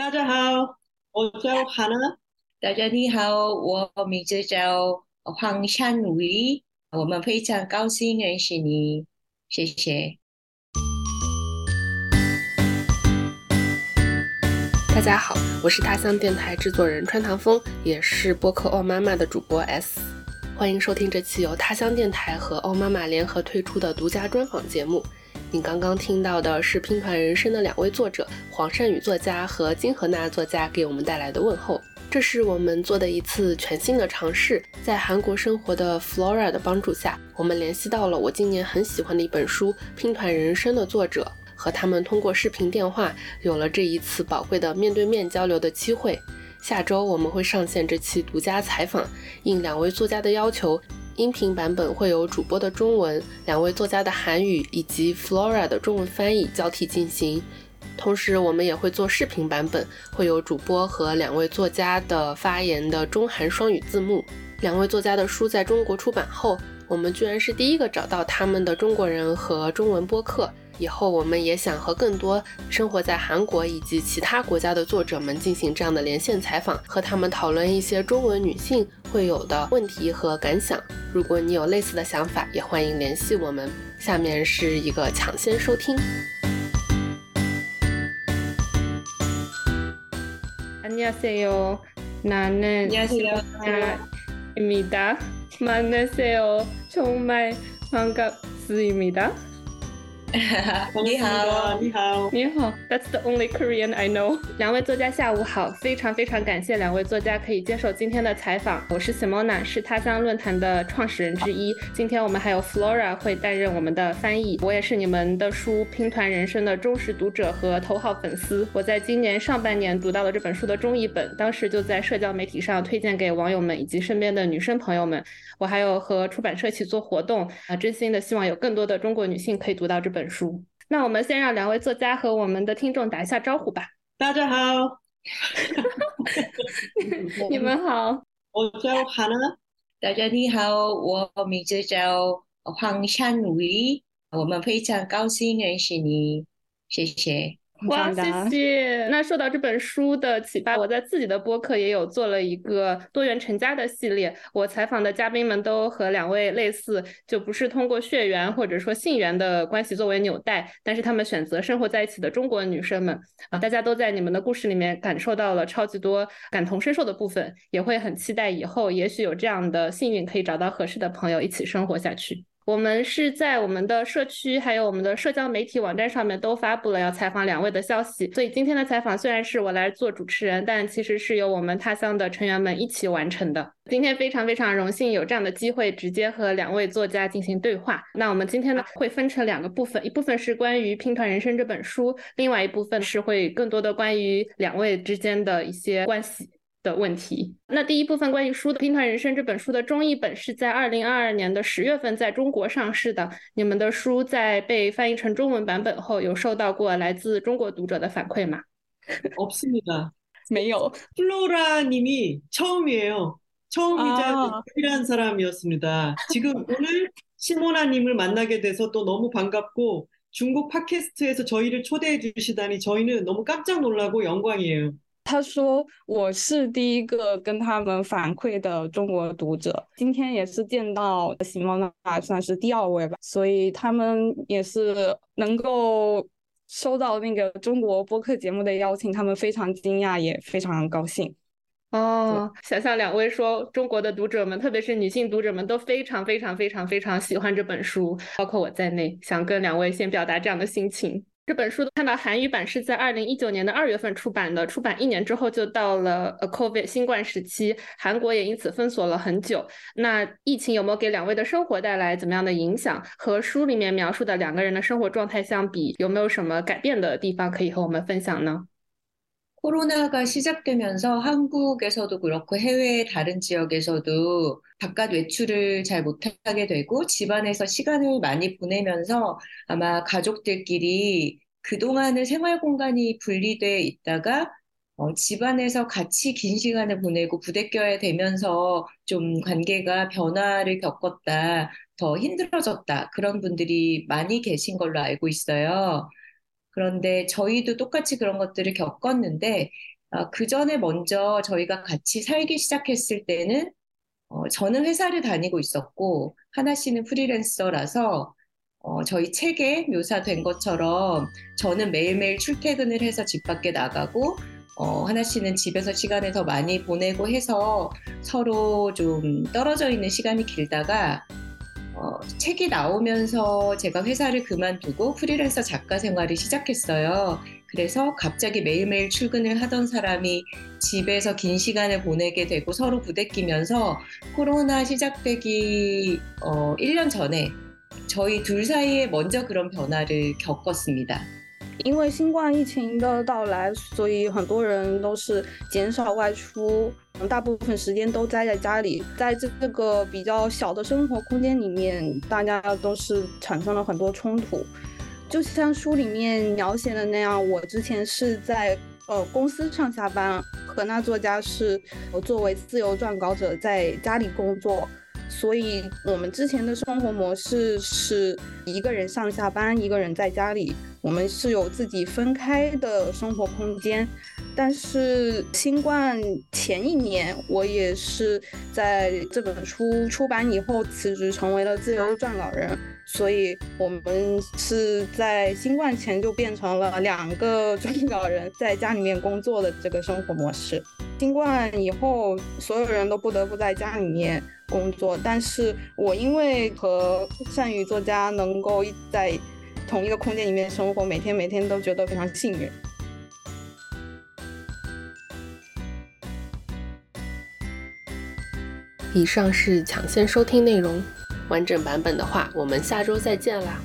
大家好，我叫 Hannah。大家你好，我名字叫黄山伟，我们非常高兴认识你，谢谢。大家好，我是他乡电台制作人川唐风，也是播客奥妈妈的主播 S。欢迎收听这期由他乡电台和奥妈妈联合推出的独家专访节目。你刚刚听到的是拼团人生的两位作者黄善宇作家和金荷娜作家给我们带来的问候。这是我们做的一次全新的尝试，在韩国生活的 Flora 的帮助下，我们联系到了我今年很喜欢的一本书《拼团人生》的作者，和他们通过视频电话有了这一次宝贵的面对面交流的机会。下周我们会上线这期独家采访，应两位作家的要求。音频版本会有主播的中文、两位作家的韩语以及 Flora 的中文翻译交替进行。同时，我们也会做视频版本，会有主播和两位作家的发言的中韩双语字幕。两位作家的书在中国出版后，我们居然是第一个找到他们的中国人和中文播客。以后我们也想和更多生活在韩国以及其他国家的作者们进行这样的连线采访，和他们讨论一些中文女性会有的问题和感想。如果你有类似的想法，也欢迎联系我们。下面是一个抢先收听。안녕하세요나는안녕하세요입니다만나세요정말반갑습니다 你好，你好，你好。That's the only Korean I know。两位作家下午好，非常非常感谢两位作家可以接受今天的采访。我是 Simona，是他乡论坛的创始人之一。今天我们还有 Flora 会担任我们的翻译。我也是你们的书《拼团人生》的忠实读者和头号粉丝。我在今年上半年读到了这本书的中译本，当时就在社交媒体上推荐给网友们以及身边的女生朋友们。我还有和出版社一起做活动啊，真心的希望有更多的中国女性可以读到这本。本书，那我们先让两位作家和我们的听众打一下招呼吧。大家好，你们好，我叫 Hannah。大家你好，我名字叫黄善伟，我们非常高兴认识你，谢谢。哇，谢谢。那受到这本书的启发，我在自己的播客也有做了一个多元成家的系列。我采访的嘉宾们都和两位类似，就不是通过血缘或者说性缘的关系作为纽带，但是他们选择生活在一起的中国女生们啊，大家都在你们的故事里面感受到了超级多感同身受的部分，也会很期待以后也许有这样的幸运可以找到合适的朋友一起生活下去。我们是在我们的社区还有我们的社交媒体网站上面都发布了要采访两位的消息，所以今天的采访虽然是我来做主持人，但其实是由我们他乡的成员们一起完成的。今天非常非常荣幸有这样的机会，直接和两位作家进行对话。那我们今天呢会分成两个部分，一部分是关于《拼团人生》这本书，另外一部分是会更多的关于两位之间的一些关系。的问题。那第一部分关于书的《拼团人生》这本书的中译本是在二零二二年的十月份在中国上市的。你们的书在被翻译成中文版本后，有受到过来自中国读者的反馈吗？없습니다没有。플로라님이처음이에요처음이자유일한사람이었습니다 지금오늘시모나님을만나게돼서또너무반갑고중국팟캐스트에서저희를초대해주시다니저희는너무깜짝놀라고영광이에요 他说：“我是第一个跟他们反馈的中国读者，今天也是见到喜猫娜，算是第二位吧。所以他们也是能够收到那个中国播客节目的邀请，他们非常惊讶，也非常高兴。哦，想象两位说中国的读者们，特别是女性读者们都非常非常非常非常喜欢这本书，包括我在内，想跟两位先表达这样的心情。”这本书看到韩语版是在二零一九年的二月份出版的，出版一年之后就到了 COVID 新冠时期，韩国也因此封锁了很久。那疫情有没有给两位的生活带来怎么样的影响？和书里面描述的两个人的生活状态相比，有没有什么改变的地方可以和我们分享呢？ 코로나가 시작되면서 한국에서도 그렇고 해외 다른 지역에서도 바깥 외출을 잘 못하게 되고 집안에서 시간을 많이 보내면서 아마 가족들끼리 그동안은 생활 공간이 분리돼 있다가 어, 집안에서 같이 긴 시간을 보내고 부대껴야 되면서 좀 관계가 변화를 겪었다, 더 힘들어졌다, 그런 분들이 많이 계신 걸로 알고 있어요. 그런데 저희도 똑같이 그런 것들을 겪었는데 어, 그 전에 먼저 저희가 같이 살기 시작했을 때는 어, 저는 회사를 다니고 있었고 하나 씨는 프리랜서라서 어, 저희 책에 묘사된 것처럼 저는 매일매일 출퇴근을 해서 집 밖에 나가고 어, 하나 씨는 집에서 시간을 더 많이 보내고 해서 서로 좀 떨어져 있는 시간이 길다가 어, 책이 나오면서 제가 회사를 그만두고 프리랜서 작가 생활을 시작했어요. 그래서 갑자기 매일매일 출근을 하던 사람이 집에서 긴 시간을 보내게 되고 서로 부대끼면서 코로나 시작되기 어, 1년 전에 저희 둘 사이에 먼저 그런 변화를 겪었습니다. 因为新冠疫情的到来，所以很多人都是减少外出，大部分时间都待在家里。在这这个比较小的生活空间里面，大家都是产生了很多冲突。就像书里面描写的那样，我之前是在呃公司上下班，和那作家是我作为自由撰稿者在家里工作。所以，我们之前的生活模式是一个人上下班，一个人在家里，我们是有自己分开的生活空间。但是，新冠前一年，我也是在这本书出版以后辞职，成为了自由撰稿人。所以，我们是在新冠前就变成了两个撰稿人在家里面工作的这个生活模式。新冠以后，所有人都不得不在家里面工作，但是我因为和善宇作家能够在同一个空间里面生活，每天每天都觉得非常幸运。以上是抢先收听内容。完整版本的话，我们下周再见啦。